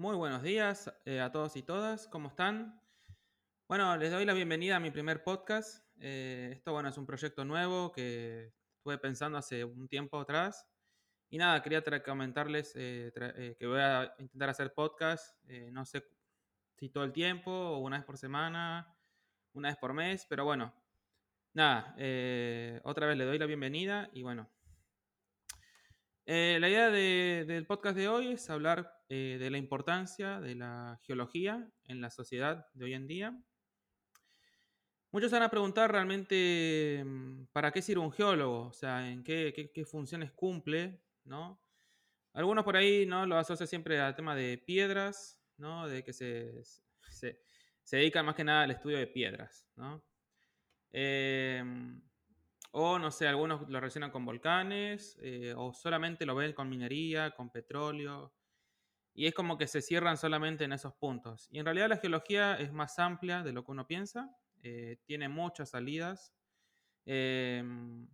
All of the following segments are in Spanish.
Muy buenos días eh, a todos y todas, ¿cómo están? Bueno, les doy la bienvenida a mi primer podcast. Eh, esto, bueno, es un proyecto nuevo que estuve pensando hace un tiempo atrás. Y nada, quería comentarles eh, que voy a intentar hacer podcast, no sé si todo el tiempo o una vez por semana, una vez por mes, pero bueno, nada, otra vez le doy la bienvenida y bueno, la idea del podcast de hoy es hablar eh, de la importancia de la geología en la sociedad de hoy en día. Muchos van a preguntar realmente mm, para qué sirve un geólogo, o sea, en qué, funciones cumple, ¿no? Algunos por ahí ¿no? lo asocian siempre al tema de piedras, ¿no? De que se, se, dedican más que nada al estudio de piedras, ¿no? Em, o no sé, algunos lo relacionan con volcanes, eh, o solamente lo ven con minería, con petróleo, y es como que se cierran solamente en esos puntos. Y en realidad la geología es más amplia de lo que uno piensa, eh, tiene muchas salidas. Em,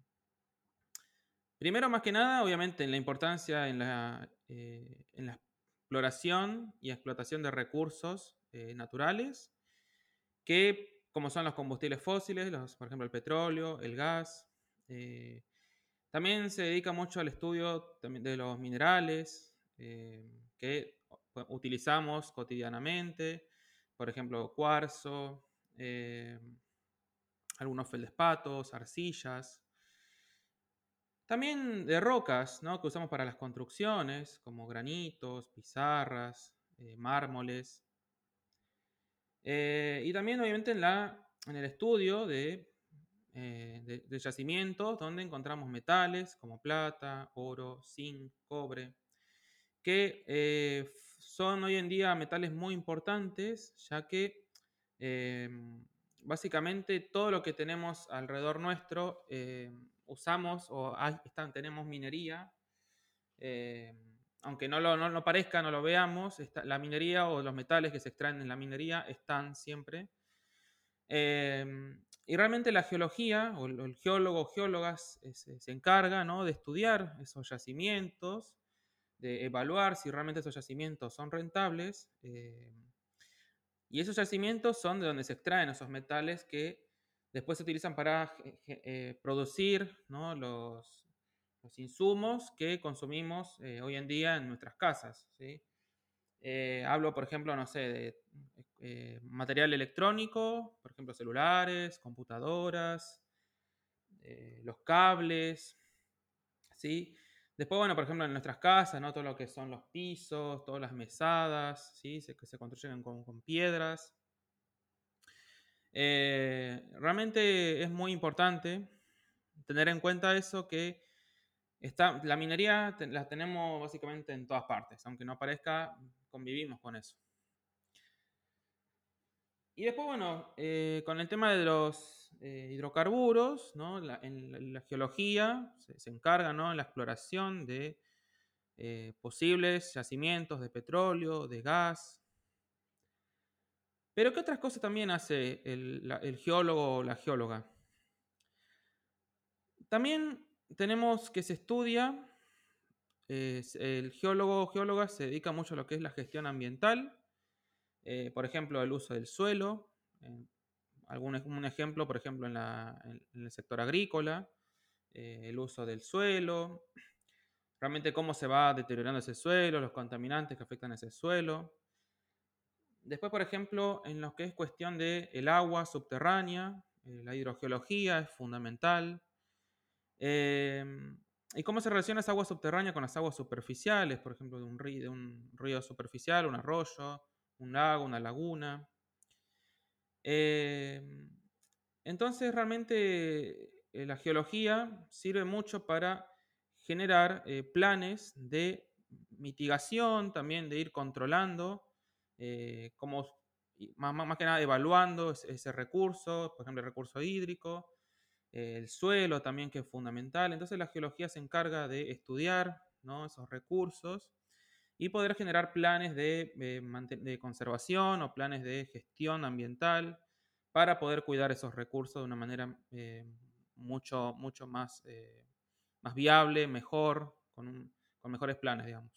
primero, más que nada, obviamente, en la importancia en la, eh, en la exploración y explotación de recursos naturales, que como son los combustibles fósiles, los, por ejemplo el petróleo, el gas. También se dedica mucho al estudio de los minerales, que utilizamos cotidianamente, por ejemplo, cuarzo, eh, algunos feldespatos, arcillas. También de rocas, ¿no? que usamos para las construcciones, como granitos, pizarras, eh, mármoles. Eh, y también, obviamente, en, la, en el estudio de, de yacimientos, donde encontramos metales como plata, oro, zinc, cobre que eh, son hoy en día metales muy importantes, ya que em, básicamente todo lo que tenemos alrededor nuestro em, usamos o tenemos minería. Em, aunque no lo no, parezca, no lo veamos, la minería o los metales que se extraen en la minería están siempre. Y realmente la geología, o el, geólogo o geólogas, se, se encarga ¿no? de estudiar esos yacimientos de evaluar si realmente esos yacimientos son rentables. Eh, y esos yacimientos son de donde se extraen esos metales que después se utilizan para eh, producir los, los, insumos que consumimos eh, hoy en día en nuestras casas. Hablo, por ejemplo, no sé, de material electrónico, por ejemplo, celulares, computadoras, los cables, ¿sí? Después, bueno, por ejemplo, en nuestras casas, ¿no? Todo lo que son los pisos, todas las mesadas, ¿sí? Se, se construyen con, con piedras. Eh, realmente es muy importante tener en cuenta eso que está, la minería la tenemos básicamente en todas partes, aunque no parezca, convivimos con eso. Y después, bueno, eh, con el tema de los eh, hidrocarburos, ¿no? en, la, geología se, encarga ¿no? en la exploración de eh, posibles yacimientos de petróleo, de gas. Pero ¿qué otras cosas también hace el, geólogo o la geóloga? También tenemos que se estudia, el geólogo o geóloga se dedica mucho a lo que es la gestión ambiental, eh, por ejemplo, el uso del suelo. algún, un ejemplo, por ejemplo, en, el sector agrícola, eh, el uso del suelo, realmente cómo se va deteriorando ese suelo, los contaminantes que afectan a ese suelo. Después, por ejemplo, en lo que es cuestión del el agua subterránea, eh, la hidrogeología es fundamental. ¿Y cómo se relaciona esa agua subterránea con las aguas superficiales? Por ejemplo, de un, río, de un río superficial, un arroyo, un lago, una laguna. Em, entonces realmente eh, la geología sirve mucho para generar eh, planes de mitigación, también de ir controlando, eh, como, más, que nada evaluando ese, recurso, por ejemplo el recurso hídrico, el suelo también que es fundamental. Entonces la geología se encarga de estudiar esos recursos y poder generar planes de, de, conservación o planes de gestión ambiental para poder cuidar esos recursos de una manera eh, mucho, mucho más, eh, más viable, mejor, con, con, mejores planes, digamos.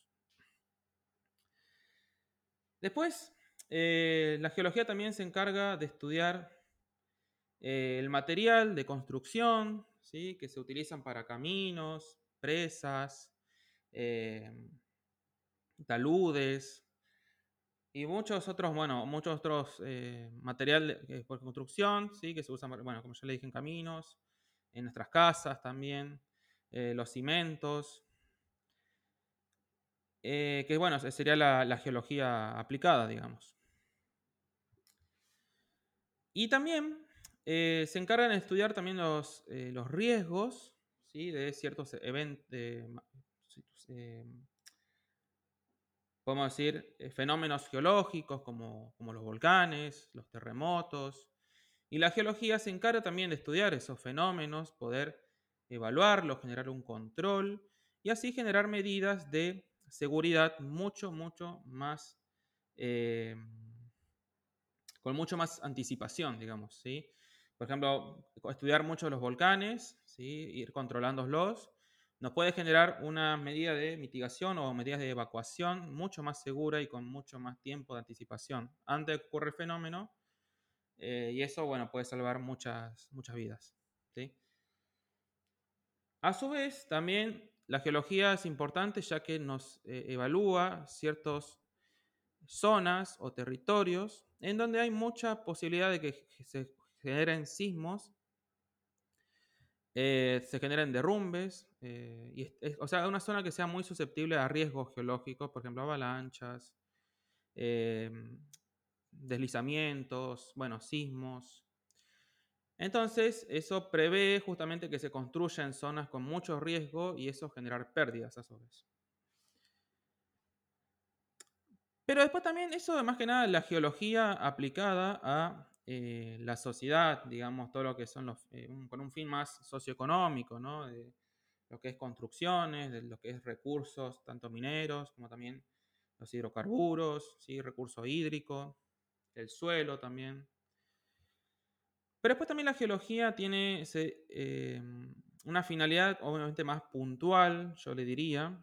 Después, eh, la geología también se encarga de estudiar eh, el material de construcción ¿sí? que se utilizan para caminos, presas, eh, taludes y muchos otros, bueno, muchos otros materiales por construcción, ¿sí? que se usan, bueno, como ya le dije, en caminos, en nuestras casas también, los cimentos, que bueno, sería la, geología aplicada, digamos. Y también eh, se encargan de estudiar también los, eh, los riesgos de ciertos eventos, eh, podemos decir, fenómenos geológicos como, como, los volcanes, los terremotos. Y la geología se encarga también de estudiar esos fenómenos, poder evaluarlos, generar un control y así generar medidas de seguridad mucho, mucho más, con mucho más anticipación, digamos, ¿sí? Por ejemplo, estudiar mucho los volcanes, ir controlándolos, nos puede generar una medida de mitigación o medidas de evacuación mucho más segura y con mucho más tiempo de anticipación antes de que ocurra el fenómeno. Eh, y eso, bueno, puede salvar muchas, muchas vidas. A su vez, también la geología es importante ya que nos eh, evalúa ciertas zonas o territorios en donde hay mucha posibilidad de que se generen sismos, eh, se generen derrumbes, eh, y o sea, una zona que sea muy susceptible a riesgos geológicos, por ejemplo, avalanchas, em, deslizamientos, bueno, sismos. Entonces, eso prevé justamente que se construyan zonas con mucho riesgo y eso generar pérdidas a su vez. Pero después también eso, más que nada, la geología aplicada a eh, la sociedad, digamos, todo lo que son los, eh, con un fin más socioeconómico, ¿no? De lo que es construcciones, de lo que es recursos, tanto mineros como también los hidrocarburos, ¿sí? recurso hídrico, el suelo también. Pero después también la geología tiene eh, una finalidad obviamente más puntual, yo le diría,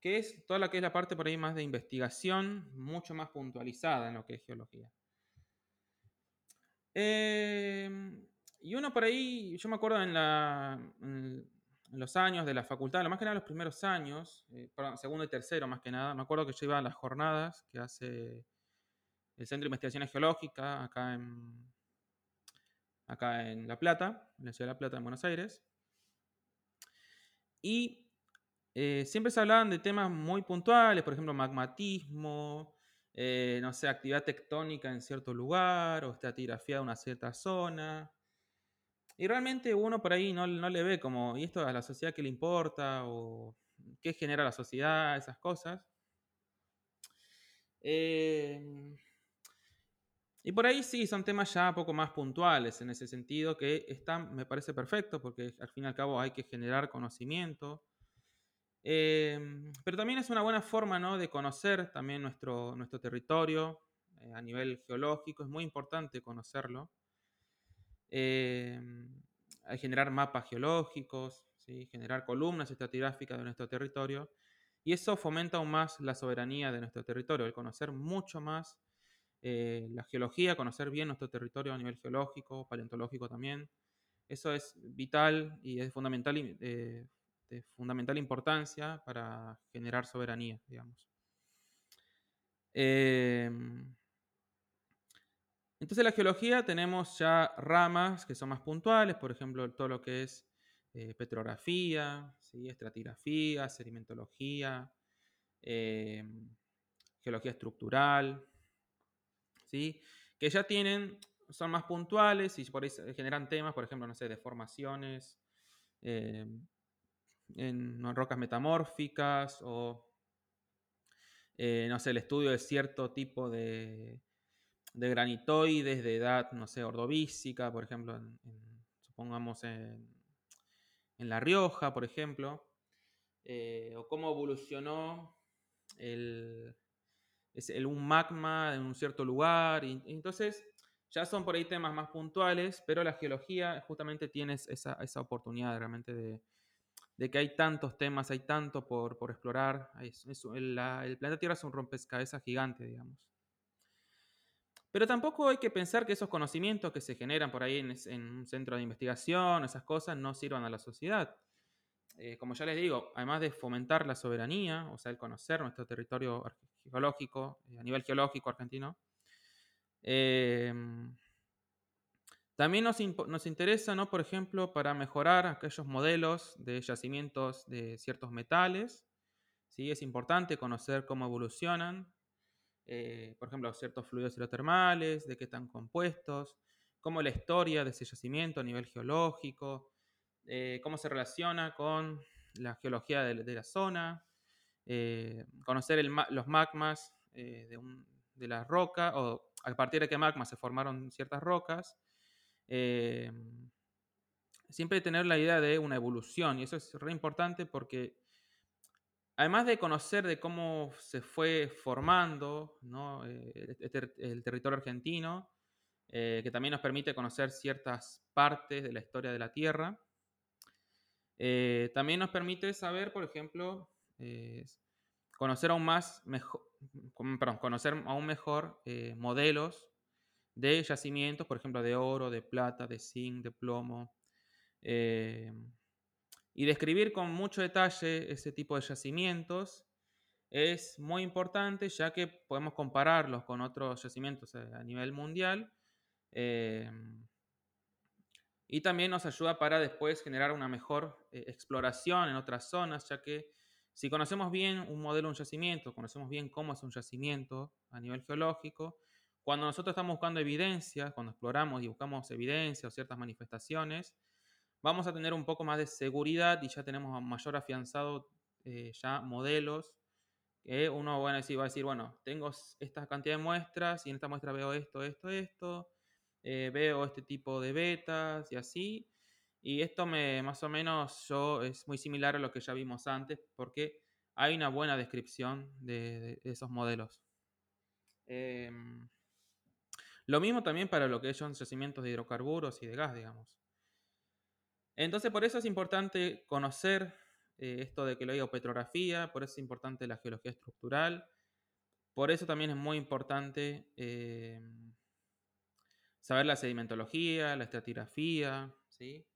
que es toda la que es la parte por ahí más de investigación, mucho más puntualizada en lo que es geología. Em, y uno por ahí, yo me acuerdo en, los años de la facultad, lo más que nada los primeros años, eh, segundo y tercero más que nada, me acuerdo que yo iba a las jornadas que hace el Centro de Investigaciones Geológicas acá en, acá en La Plata, en la ciudad de La Plata, en Buenos Aires. Y eh, siempre se hablaban de temas muy puntuales, por ejemplo, magmatismo, eh, no sé, actividad tectónica en cierto lugar o estratigrafía de una cierta zona. Y realmente uno por ahí no, le ve como, ¿y esto a la sociedad qué le importa? ¿O qué genera la sociedad? Esas cosas. Em, y por ahí sí, son temas ya un poco más puntuales en ese sentido, que están, me parece perfecto, porque al fin y al cabo hay que generar conocimiento Em, pero también es una buena forma ¿no? de conocer también nuestro, nuestro territorio eh, a nivel geológico, es muy importante conocerlo. Hay generar mapas geológicos, ¿sí? generar columnas estratigráficas de nuestro territorio, y eso fomenta aún más la soberanía de nuestro territorio, el conocer mucho más eh, la geología, conocer bien nuestro territorio a nivel geológico, paleontológico también. Eso es vital y es fundamental eh, de fundamental importancia para generar soberanía, digamos. Em, entonces, la geología tenemos ya ramas que son más puntuales, por ejemplo, todo lo que es eh, petrografía, estratigrafía, sedimentología, em, geología estructural, ¿sí? que ya tienen, son más puntuales y por ahí generan temas, por ejemplo, no sé, deformaciones, em, en rocas metamórficas o, eh, no sé, el estudio de cierto tipo de, de, granitoides de edad, no sé, ordovícica, por ejemplo, supongamos en, en, La Rioja, por ejemplo, eh, o cómo evolucionó el, el, un magma en un cierto lugar. Y, entonces, ya son por ahí temas más puntuales, pero la geología justamente tiene esa, esa oportunidad realmente de, de que hay tantos temas, hay tanto por, explorar. el, planeta Tierra es un rompecabezas gigante, digamos. Pero tampoco hay que pensar que esos conocimientos que se generan por ahí en, un centro de investigación, esas cosas, no sirvan a la sociedad. Eh, como ya les digo, además de fomentar la soberanía, o sea, el conocer nuestro territorio geológico, eh, a nivel geológico argentino, eh, también nos, interesa, ¿no? por ejemplo, para mejorar aquellos modelos de yacimientos de ciertos metales. ¿sí? Es importante conocer cómo evolucionan, eh, por ejemplo, ciertos fluidos hidrotermales, de qué están compuestos, cómo la historia de ese yacimiento a nivel geológico, eh, cómo se relaciona con la geología de, la zona, eh, conocer los magmas de, de, la roca, o a partir de qué magma se formaron ciertas rocas, eh, siempre tener la idea de una evolución, y eso es re importante porque además de conocer de cómo se fue formando eh, el, territorio argentino, eh, que también nos permite conocer ciertas partes de la historia de la Tierra, también nos permite saber, por ejemplo, conocer aún más, mejor, conocer aún mejor modelos de yacimientos, por ejemplo, de oro, de plata, de zinc, de plomo. Eh, y describir con mucho detalle ese tipo de yacimientos es muy importante ya que podemos compararlos con otros yacimientos eh, a nivel mundial. Eh, y también nos ayuda para después generar una mejor exploración en otras zonas, ya que si conocemos bien un modelo, un yacimiento, conocemos bien cómo es un yacimiento a nivel geológico, cuando nosotros estamos buscando evidencias, cuando exploramos y buscamos evidencias o ciertas manifestaciones, vamos a tener un poco más de seguridad y ya tenemos mayor afianzado eh, ya modelos que uno va a decir, bueno, tengo esta cantidad de muestras y en esta muestra veo esto, esto, esto, eh, veo este tipo de betas y así. Y esto me, más o menos es muy similar a lo que ya vimos antes porque hay una buena descripción de, esos modelos. Lo mismo también para lo que son yacimientos de hidrocarburos y de gas, digamos. Entonces, por eso es importante conocer eh, esto de que lo digo petrografía, por eso es importante la geología estructural, por eso también es muy importante eh, saber la sedimentología, la estratigrafía, ¿sí?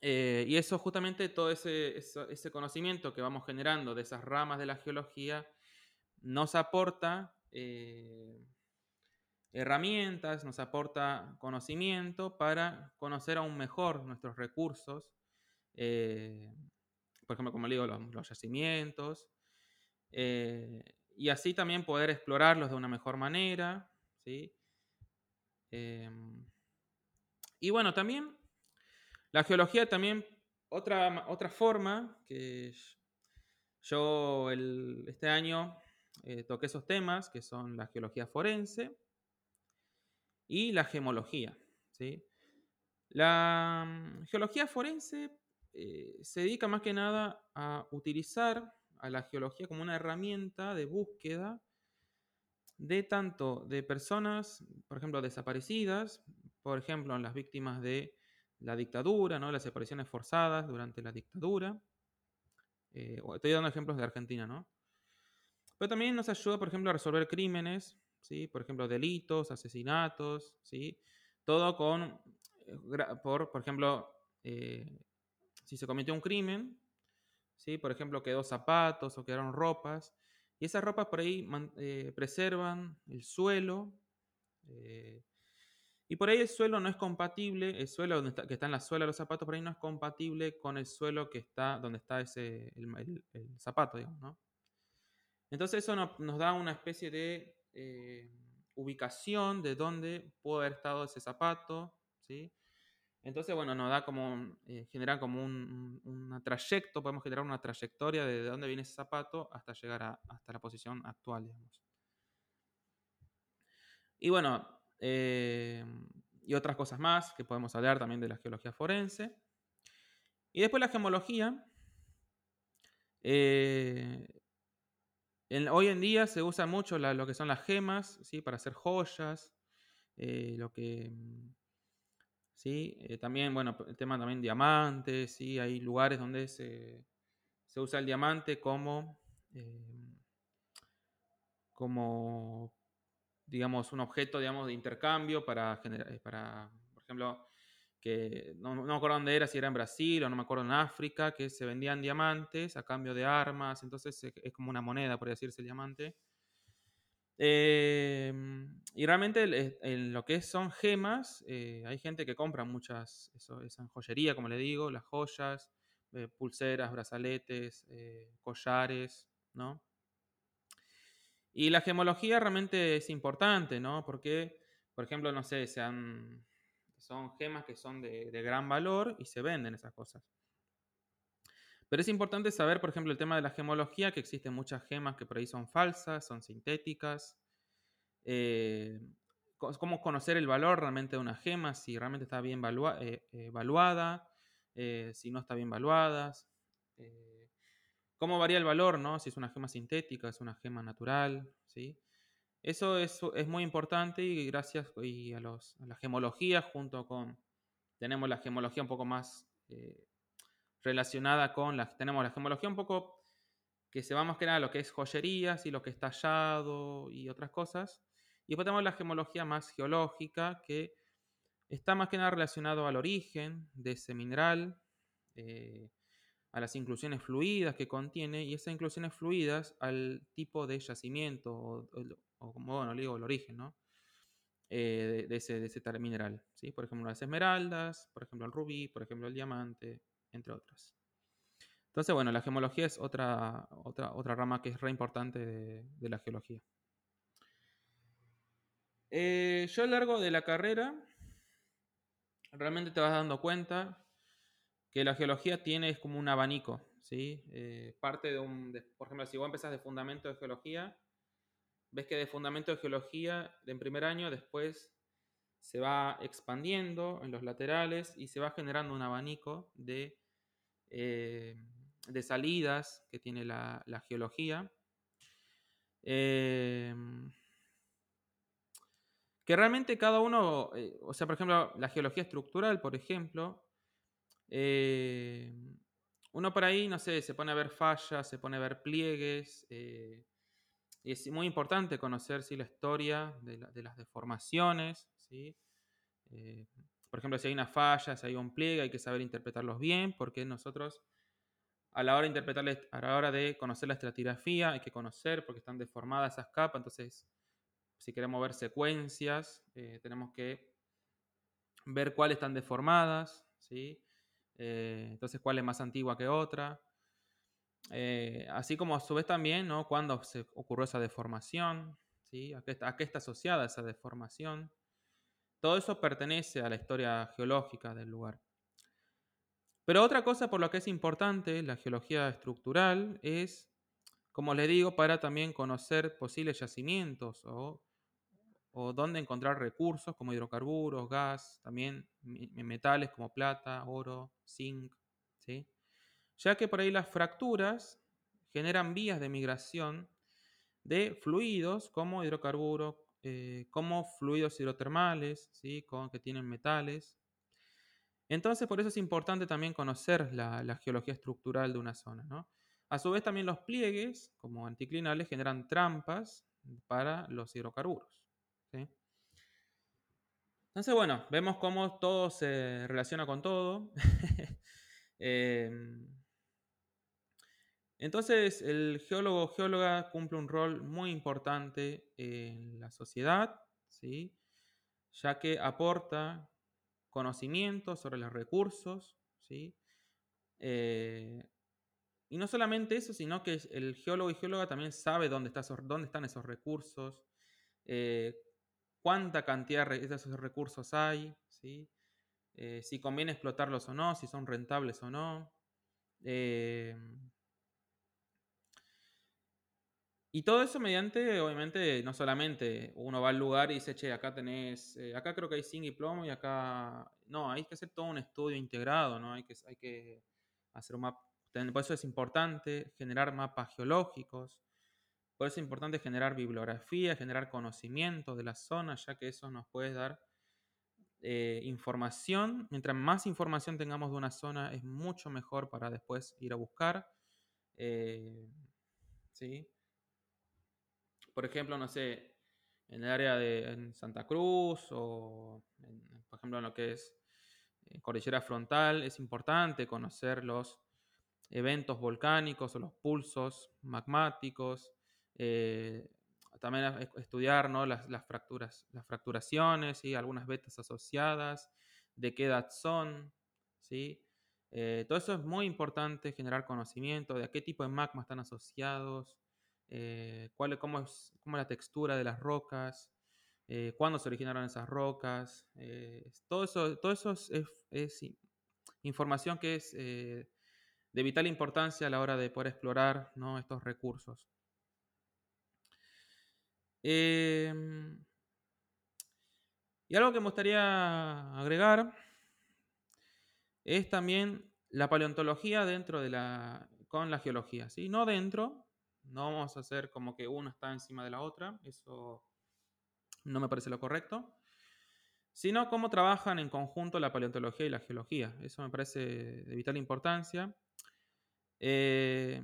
Eh, y eso justamente, todo ese, ese, conocimiento que vamos generando de esas ramas de la geología, nos aporta eh, herramientas, nos aporta conocimiento para conocer aún mejor nuestros recursos, eh, por ejemplo, como le digo, los, yacimientos, eh, y así también poder explorarlos de una mejor manera, ¿sí? y bueno, también la geología también, otra, otra forma que yo este año eh, toqué esos temas, que son la geología forense y la gemología. ¿sí? La mm, geología forense eh, se dedica más que nada a utilizar a la geología como una herramienta de búsqueda de tanto de personas, por ejemplo, desaparecidas, por ejemplo, las víctimas de la dictadura, ¿no? las desapariciones forzadas durante la dictadura. Eh, estoy dando ejemplos de Argentina, ¿no? Pero también nos ayuda, por ejemplo, a resolver crímenes, ¿sí? por ejemplo, delitos, asesinatos, ¿sí? todo con, eh, por, por ejemplo, eh, si se cometió un crimen, ¿sí? por ejemplo, quedó zapatos o quedaron ropas, y esas ropas por ahí eh, preservan el suelo, y por ahí el suelo no es compatible, el suelo donde está, que está en la suela de los zapatos, por ahí no es compatible con el suelo que está donde está ese, el, el zapato, digamos, ¿no? Entonces eso nos da una especie de eh, ubicación de dónde pudo haber estado ese zapato, ¿sí? Entonces, bueno, nos da como, eh, genera como un, trayecto, podemos generar una trayectoria de, dónde viene ese zapato hasta llegar a, hasta la posición actual, digamos. Y bueno, eh, y otras cosas más que podemos hablar también de la geología forense. Y después la gemología. Eh, hoy en día se usa mucho lo que son las gemas, ¿sí? Para hacer joyas, eh, lo que mm, ¿sí? Eh, también, bueno, el tema también diamantes, ¿sí? Hay lugares donde se, usa el diamante como, eh, como, digamos, un objeto, digamos, de intercambio para, generar, eh, para por ejemplo, que no, me acuerdo dónde era, si era en Brasil o no me acuerdo en África, que se vendían diamantes a cambio de armas, entonces es como una moneda, por decirse, el diamante. Em, y realmente en lo que son gemas, eh, hay gente que compra muchas, eso es en joyería, como le digo, las joyas, eh, pulseras, brazaletes, eh, collares, ¿no? Y la gemología realmente es importante, ¿no? Porque, por ejemplo, no sé, sean, son gemas que son de, gran valor y se venden esas cosas. Pero es importante saber, por ejemplo, el tema de la gemología, que existen muchas gemas que por ahí son falsas, son sintéticas. Eh, cómo conocer el valor realmente de una gema, si realmente está bien eh, evaluada, eh, si no está bien evaluada. cómo varía el valor, ¿no? Si es una gema sintética, es una gema natural, ¿sí? Eso es, muy importante y gracias y a, los, la gemología junto con, tenemos la gemología un poco más relacionada con la, tenemos la gemología un poco que se va más que nada a lo que es joyería, y lo que es tallado y otras cosas. Y después tenemos la gemología más geológica, que está más que nada relacionado al origen de ese mineral, eh, a las inclusiones fluidas que contiene, y esas inclusiones fluidas al tipo de yacimiento, o, como bueno, le digo, el origen, ¿no? Eh, de, ese, de ese mineral. ¿sí? Por ejemplo, las esmeraldas, por ejemplo, el rubí, por ejemplo, el diamante, entre otras. Entonces, bueno, la gemología es otra, otra, otra rama que es re importante de, la geología. Eh, yo a lo largo de la carrera, realmente te vas dando cuenta que la geología tiene es como un abanico, ¿sí? Eh, parte de un, por ejemplo, si vos empezás de fundamento de geología, ves que de fundamento de geología, en primer año, después se va expandiendo en los laterales y se va generando un abanico de, eh, de salidas que tiene la, geología. Eh, que realmente cada uno, eh, o sea, por ejemplo, la geología estructural, por ejemplo, uno por ahí, no sé, se pone a ver fallas, se pone a ver pliegues, es muy importante conocer la historia de, las deformaciones, eh, por ejemplo, si hay una falla, si hay un pliegue, hay que saber interpretarlos bien, porque nosotros a la hora de interpretarles, a la hora de conocer la estratigrafía, hay que conocer porque están deformadas esas capas, entonces si queremos ver secuencias, eh, tenemos que ver cuáles están deformadas, ¿sí? Eh, entonces cuál es más antigua que otra. Así como a su vez también, ¿no? Cuándo se ocurrió esa deformación, ¿sí? ¿A qué, a qué está asociada esa deformación? Todo eso pertenece a la historia geológica del lugar. Pero otra cosa por lo que es importante la geología estructural es, como les digo, para también conocer posibles yacimientos o, o dónde encontrar recursos como hidrocarburos, gas, también metales como plata, oro, zinc, ¿sí? Ya que por ahí las fracturas generan vías de migración de fluidos como hidrocarburos, eh, como fluidos hidrotermales, ¿sí? que tienen metales. Entonces, por eso es importante también conocer la, geología estructural de una zona. A su vez, también los pliegues, como anticlinales, generan trampas para los hidrocarburos. Entonces, bueno, vemos cómo todo se relaciona con todo. Em, entonces, el geólogo o geóloga cumple un rol muy importante en la sociedad, ¿sí? ya que aporta conocimiento sobre los recursos, ¿sí? Eh, y no solamente eso, sino que el geólogo y geóloga también sabe dónde, dónde están esos recursos, eh, cuánta cantidad de esos recursos hay, ¿sí? Eh, si conviene explotarlos o no, si son rentables o no. Y todo eso mediante, obviamente, no solamente uno va al lugar y dice, che, acá tenés, eh, acá creo que hay zinc y y acá... No, hay que hacer todo un estudio integrado, ¿no? Hay que, hacer un mapa. Por eso es importante generar mapas geológicos, por eso es importante generar bibliografía, generar conocimiento de la zona, ya que eso nos puede dar eh, información. Mientras más información tengamos de una zona, es mucho mejor para después ir a buscar. Eh, ¿sí? Por ejemplo, no sé, en el área de Santa Cruz o, por ejemplo, en lo que es eh, cordillera frontal, es importante conocer los eventos volcánicos o los pulsos magmáticos, eh, también estudiar las, fracturas, las fracturaciones, y algunas vetas asociadas, de qué edad son, ¿sí? Eh, todo eso es muy importante, generar conocimiento de a qué tipo de magma están asociados, eh, cómo, es, cómo la textura de las rocas, cuándo se originaron esas rocas. todo eso, todo eso es, información que es de vital importancia a la hora de poder explorar estos recursos. Em, y algo que me gustaría agregar es también la paleontología dentro de la, con la geología, ¿sí? No dentro, no vamos a hacer como que una está encima de la otra, eso no me parece lo correcto, sino cómo trabajan en conjunto la paleontología y la geología. Eso me parece de vital importancia. Eh,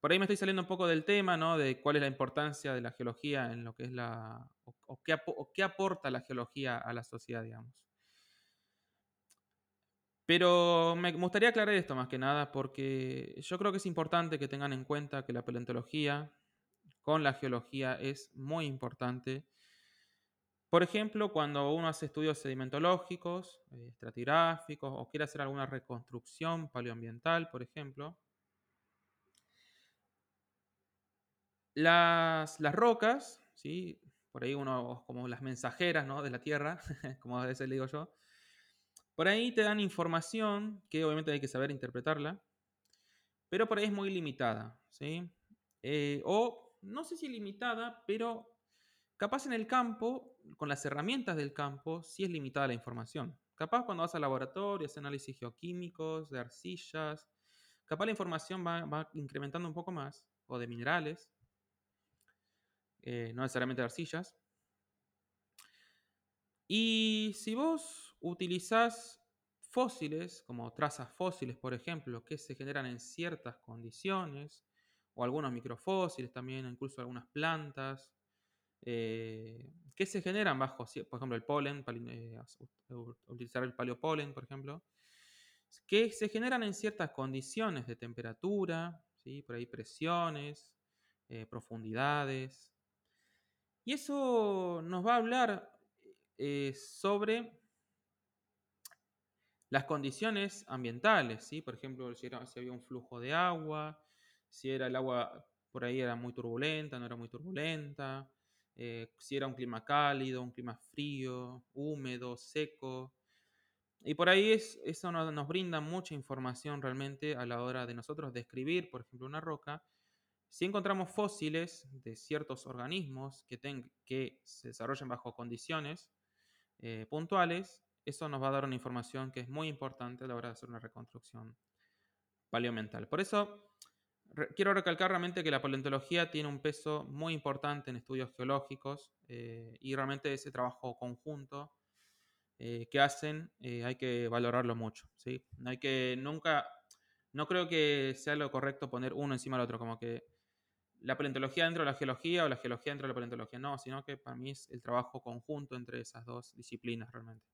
por ahí me estoy saliendo un poco del tema, ¿no? De cuál es la importancia de la geología en lo que es la. o, qué, aporta la geología a la sociedad, digamos. Pero me gustaría aclarar esto más que nada, porque yo creo que es importante que tengan en cuenta que la paleontología con la geología es muy importante. Por ejemplo, cuando uno hace estudios sedimentológicos, eh, estratigráficos, o quiere hacer alguna reconstrucción paleoambiental, por ejemplo, Las, rocas, ¿sí? por ahí uno, como las mensajeras ¿no? de la Tierra, como a veces le digo yo, por ahí te dan información que obviamente hay que saber interpretarla, pero por ahí es muy limitada. ¿sí? Eh, o no sé si limitada, pero capaz en el campo, con las herramientas del campo, sí es limitada la información. Capaz cuando vas al laboratorio, haces análisis geoquímicos, de arcillas, capaz la información va, va incrementando un poco más, o de minerales, eh, no necesariamente arcillas. Y si vos utilizás fósiles, como trazas fósiles, por ejemplo, que se generan en ciertas condiciones, o algunos microfósiles también, incluso algunas plantas, eh, que se generan bajo, por ejemplo, el polen, eh, utilizar el paleopolen, por ejemplo, que se generan en ciertas condiciones de temperatura, ¿sí? por ahí presiones, profundidades, y eso nos va a hablar eh, sobre las condiciones ambientales, ¿sí? Por ejemplo, si, había un flujo de agua, si era el agua por ahí era muy turbulenta, no era muy turbulenta, eh, si era un clima cálido, un clima frío, húmedo, seco. Y por ahí es, eso nos, nos, brinda mucha información realmente a la hora de nosotros describir, por ejemplo, una roca si encontramos fósiles de ciertos organismos que, que se desarrollen bajo condiciones eh, puntuales, eso nos va a dar una información que es muy importante a la hora de hacer una reconstrucción paleomental. Por eso quiero recalcar realmente que la paleontología tiene un peso muy importante en estudios geológicos eh, y realmente ese trabajo conjunto eh, que hacen hay que valorarlo mucho. ¿sí? Hay que nunca, no creo que sea lo correcto poner uno encima del otro, como que la paleontología dentro de la geología o la geología dentro de la paleontología. No, sino que para mí es el trabajo conjunto entre esas dos disciplinas realmente.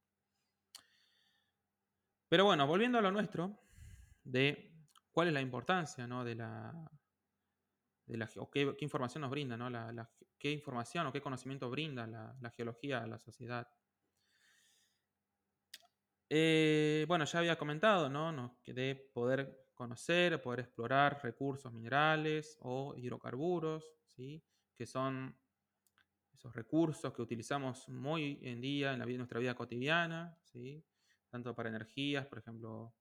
Pero bueno, volviendo a lo nuestro, de cuál es la importancia ¿no? de la, de la o qué, información nos brinda, ¿no? La, qué información o qué conocimiento brinda la, geología a la sociedad. Eh, bueno, ya había comentado, ¿no? De poder conocer, poder explorar recursos minerales o hidrocarburos, ¿sí? que son esos recursos que utilizamos muy en día en vida, nuestra vida cotidiana, ¿sí? Tanto para energías, por ejemplo,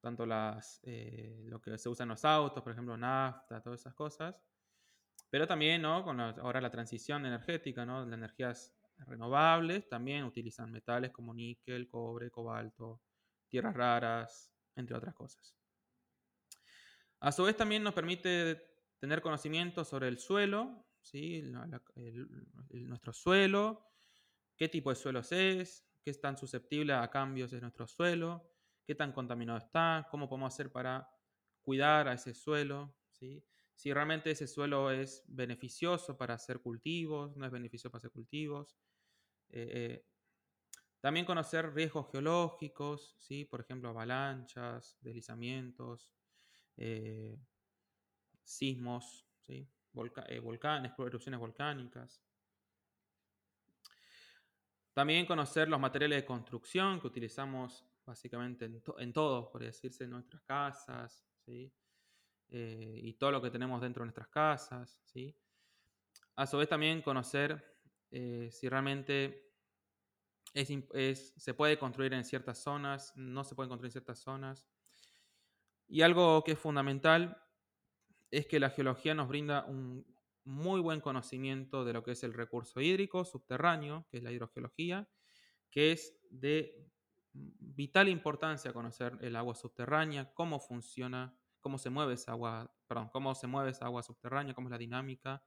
tanto las, eh, lo que se usa en los autos, por ejemplo, nafta, todas esas cosas, pero también ¿no? con ahora la transición energética, ¿no? las energías renovables también utilizan metales como níquel, cobre, cobalto, tierras raras, entre otras cosas. A su vez también nos permite tener conocimiento sobre el suelo, ¿sí? nuestro suelo, qué tipo de suelos es, qué es tan susceptible a cambios en nuestro suelo, qué tan contaminado está, cómo podemos hacer para cuidar a ese suelo, si realmente ese suelo es beneficioso para hacer cultivos, no es beneficioso para hacer cultivos. Eh, eh, también conocer riesgos geológicos, ¿sí? por ejemplo, avalanchas, deslizamientos, eh, sismos, ¿sí? erupciones volcánicas. También conocer los materiales de construcción que utilizamos básicamente en, todo, por decirse, en nuestras casas, ¿sí? Eh, y todo lo que tenemos dentro de nuestras casas. ¿sí? A su vez también conocer eh, si realmente se puede construir en ciertas zonas, no se puede construir en ciertas zonas. Y algo que es fundamental es que la geología nos brinda un muy buen conocimiento de lo que es el recurso hídrico subterráneo, que es la hidrogeología, que es de vital importancia conocer el agua subterránea, cómo funciona cómo se mueve esa agua, perdón, cómo se mueve esa agua subterránea, cómo es la dinámica,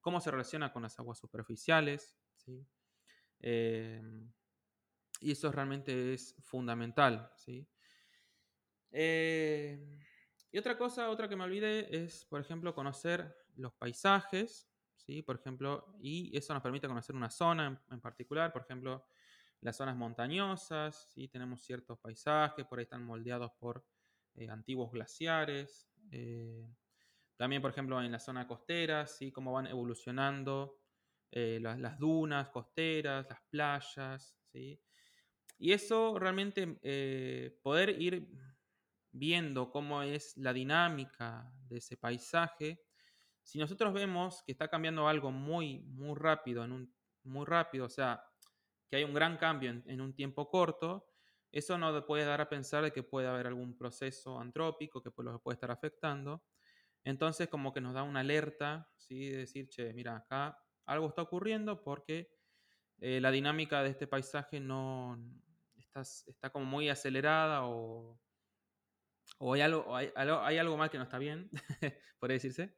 cómo se relaciona con las aguas superficiales, ¿sí? Em, y eso realmente es fundamental, ¿sí? Em, y otra cosa, otra que me olvidé es, por ejemplo, conocer los paisajes, ¿sí? Por ejemplo, y eso nos permite conocer una zona en, particular, por ejemplo, las zonas montañosas, ¿sí? Tenemos ciertos paisajes, por ahí están moldeados por eh, antiguos glaciares. Eh, también, por ejemplo, en la zona costera, ¿sí? cómo van evolucionando eh, las, dunas costeras, las playas. ¿sí? Y eso realmente, poder ir viendo cómo es la dinámica de ese paisaje, si nosotros vemos que está cambiando algo muy, muy rápido, en un, muy rápido, o sea, que hay un gran cambio en un tiempo corto, eso nos puede dar a pensar de que puede haber algún proceso antrópico que lo puede estar afectando. Entonces, como que nos da una alerta, ¿sí? De decir, che, mira, acá algo está ocurriendo porque eh, la dinámica de este paisaje no está, como muy acelerada o, hay, algo, hay algo mal que no está bien, por decirse.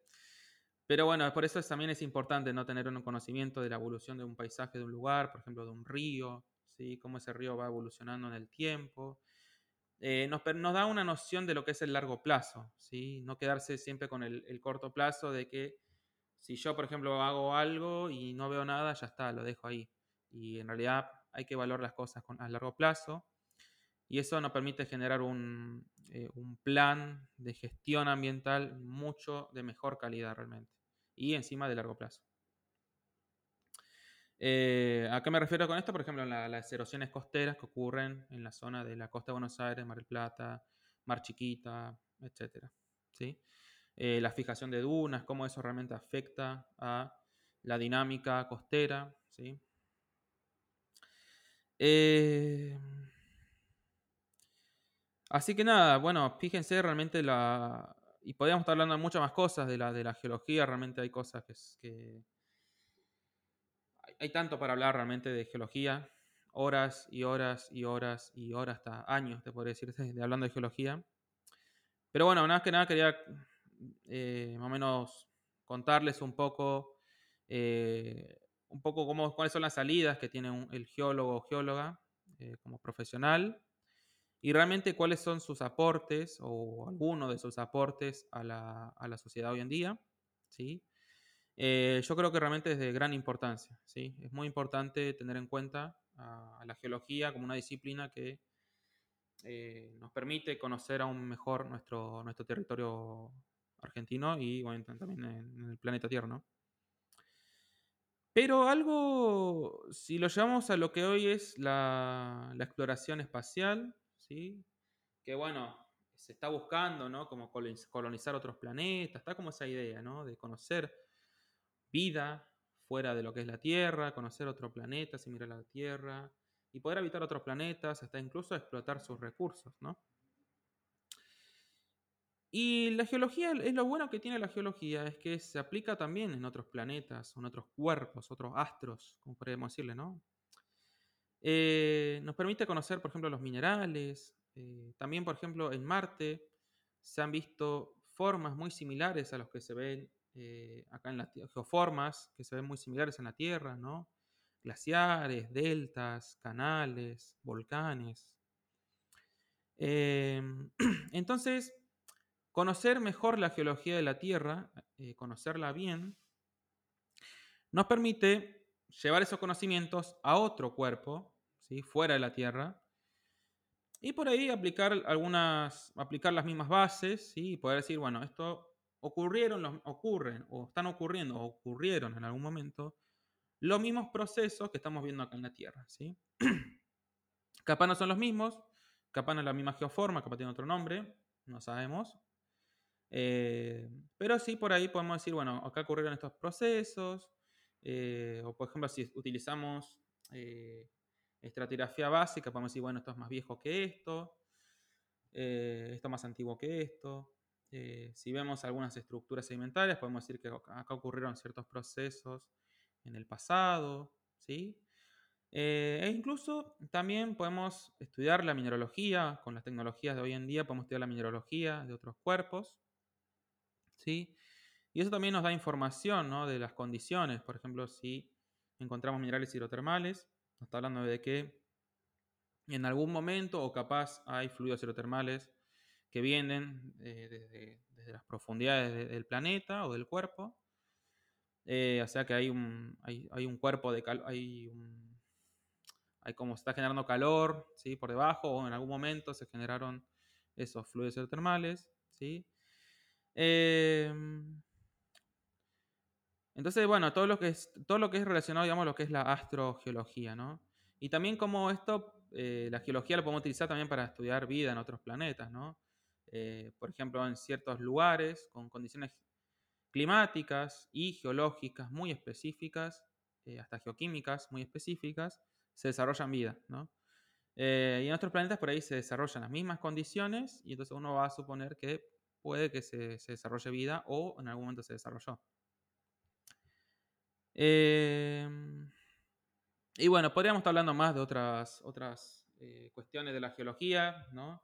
Pero bueno, por eso también es importante no tener un conocimiento de la evolución de un paisaje de un lugar, por ejemplo, de un río, cómo ese río va evolucionando en el tiempo. Eh, nos, da una noción de lo que es el largo plazo, ¿sí? no quedarse siempre con el, corto plazo de que si yo, por ejemplo, hago algo y no veo nada, ya está, lo dejo ahí. Y en realidad hay que valorar las cosas a largo plazo. Y eso nos permite generar un, eh, un, plan de gestión ambiental mucho de mejor calidad realmente. Y encima de largo plazo. Eh, ¿A qué me refiero con esto? Por ejemplo, las erosiones costeras que ocurren en la zona de la costa de Buenos Aires, Mar del Plata, Mar Chiquita, etc. ¿sí? Eh, la fijación de dunas, cómo eso realmente afecta a la dinámica costera. ¿sí? Eh, así que nada, bueno, fíjense realmente la... Y podríamos estar hablando de muchas más cosas de la, de la geología, realmente hay cosas que hay tanto para hablar realmente de geología, horas y horas y horas y horas, hasta años, te podría decir, de hablando de geología. Pero bueno, nada más que nada quería eh, más o menos contarles un poco, eh, un poco cómo, cuáles son las salidas que tiene el geólogo o geóloga eh, como profesional y realmente cuáles son sus aportes o algunos de sus aportes a la, a la sociedad hoy en día. ¿sí? Eh, yo creo que realmente es de gran importancia. ¿sí? Es muy importante tener en cuenta a, la geología como una disciplina que eh, nos permite conocer aún mejor nuestro, nuestro territorio argentino y también en, el planeta Tierra. ¿no? Pero algo, si lo llevamos a lo que hoy es la, la exploración espacial, ¿sí? que bueno, se está buscando, ¿no? Como colonizar otros planetas, está como esa idea, ¿no? De conocer vida fuera de lo que es la Tierra, conocer otro planeta similar a la Tierra y poder habitar otros planetas, hasta incluso explotar sus recursos, ¿no? Y la geología, es lo bueno que tiene la geología, es que se aplica también en otros planetas, en otros cuerpos, otros astros, como podríamos decirle, ¿no? Eh, nos permite conocer, por ejemplo, los minerales. Eh, también, por ejemplo, en Marte se han visto formas muy similares a los que se ven eh, acá en las geoformas, que se ven muy similares en la Tierra, ¿no? glaciares, deltas, canales, volcanes. Em, entonces, conocer mejor la geología de la Tierra, conocerla bien, nos permite llevar esos conocimientos a otro cuerpo, ¿sí? fuera de la Tierra, y por ahí aplicar algunas, aplicar las mismas bases, ¿sí? y poder decir, bueno, esto ocurrieron, ocurren, o están ocurriendo, o ocurrieron en algún momento, los mismos procesos que estamos viendo acá en la Tierra, ¿sí? capaz no son los mismos, capaz es la misma geoforma, capaz tiene otro nombre, no sabemos. Eh, pero sí, por ahí podemos decir, bueno, acá ocurrieron estos procesos, eh, o por ejemplo, si utilizamos eh, estratigrafía básica, podemos decir, bueno, esto es más viejo que esto, esto es más antiguo que esto. si vemos algunas estructuras sedimentarias, podemos decir que acá ocurrieron ciertos procesos en el pasado, ¿sí? e incluso también podemos estudiar la mineralogía, con las tecnologías de hoy en día podemos estudiar la mineralogía de otros cuerpos, ¿sí? Y eso también nos da información de las condiciones. Por ejemplo, si encontramos minerales hidrotermales, nos está hablando de que en algún momento o capaz hay fluidos hidrotermales que vienen eh, desde, las profundidades del planeta o del cuerpo. Eh, o sea que hay un, hay, un cuerpo de calor, hay, hay como se está generando calor ¿sí? por debajo o en algún momento se generaron esos fluidos hidrotermales. ¿sí? Em, entonces, bueno, todo lo que es, todo lo que es relacionado, digamos, lo que es la astrogeología, ¿no? Y también como esto, eh, la geología lo podemos utilizar también para estudiar vida en otros planetas, ¿no? Eh, por ejemplo, en ciertos lugares con condiciones climáticas y geológicas muy específicas, eh, hasta geoquímicas muy específicas, se desarrollan vida, ¿no? y en otros planetas por ahí se desarrollan las mismas condiciones y entonces uno va a suponer que puede que se, desarrolle vida o en algún momento se desarrolló. Em, y bueno, podríamos estar hablando más de otras, otras eh, cuestiones de la geología, ¿no?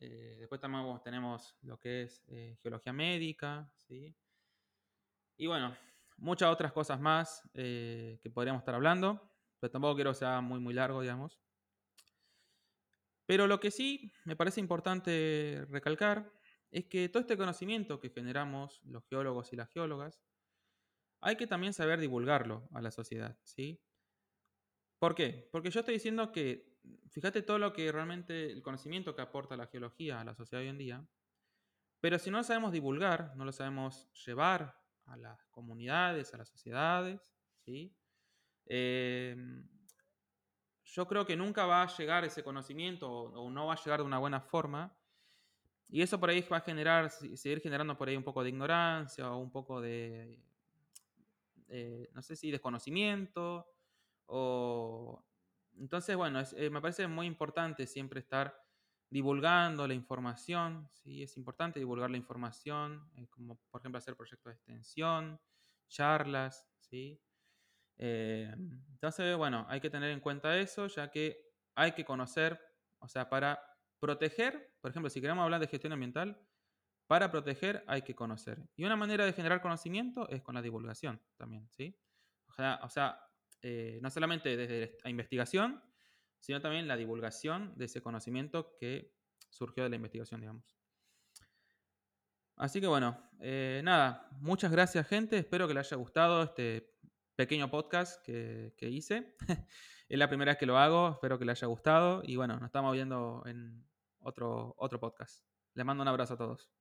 Eh, después también tenemos lo que es eh, geología médica, ¿sí? Y bueno, muchas otras cosas más que podríamos estar hablando, pero tampoco quiero que sea muy, muy largo, digamos. Pero lo que sí me parece importante recalcar es que todo este conocimiento que generamos los geólogos y las geólogas, hay que también saber divulgarlo a la sociedad, ¿sí? ¿Por qué? Porque yo estoy diciendo que, fíjate todo lo que realmente, el conocimiento que aporta la geología a la sociedad hoy en día, pero si no lo sabemos divulgar, no lo sabemos llevar a las comunidades, a las sociedades, ¿sí? Em, yo creo que nunca va a llegar ese conocimiento o no va a llegar de una buena forma y eso por ahí va a generar, seguir generando por ahí un poco de ignorancia o un poco de, eh, no sé si desconocimiento. O... Entonces, bueno, eh, me parece muy importante siempre estar divulgando la información, ¿sí? Es importante divulgar la información, eh, como por ejemplo hacer proyectos de extensión, charlas, ¿sí? entonces, bueno, hay que tener en cuenta eso, ya que hay que conocer, o sea, para Proteger, por ejemplo, si queremos hablar de gestión ambiental, para proteger hay que conocer. Y una manera de generar conocimiento es con la divulgación también, ¿sí? O sea, eh, no solamente desde la investigación, sino también la divulgación de ese conocimiento que surgió de la investigación, digamos. Así que bueno, eh, nada, muchas gracias gente, espero que les haya gustado este pequeño podcast que, que hice. es la primera vez que lo hago, espero que les haya gustado y bueno, nos estamos viendo en otro, otro podcast. Les mando un abrazo a todos.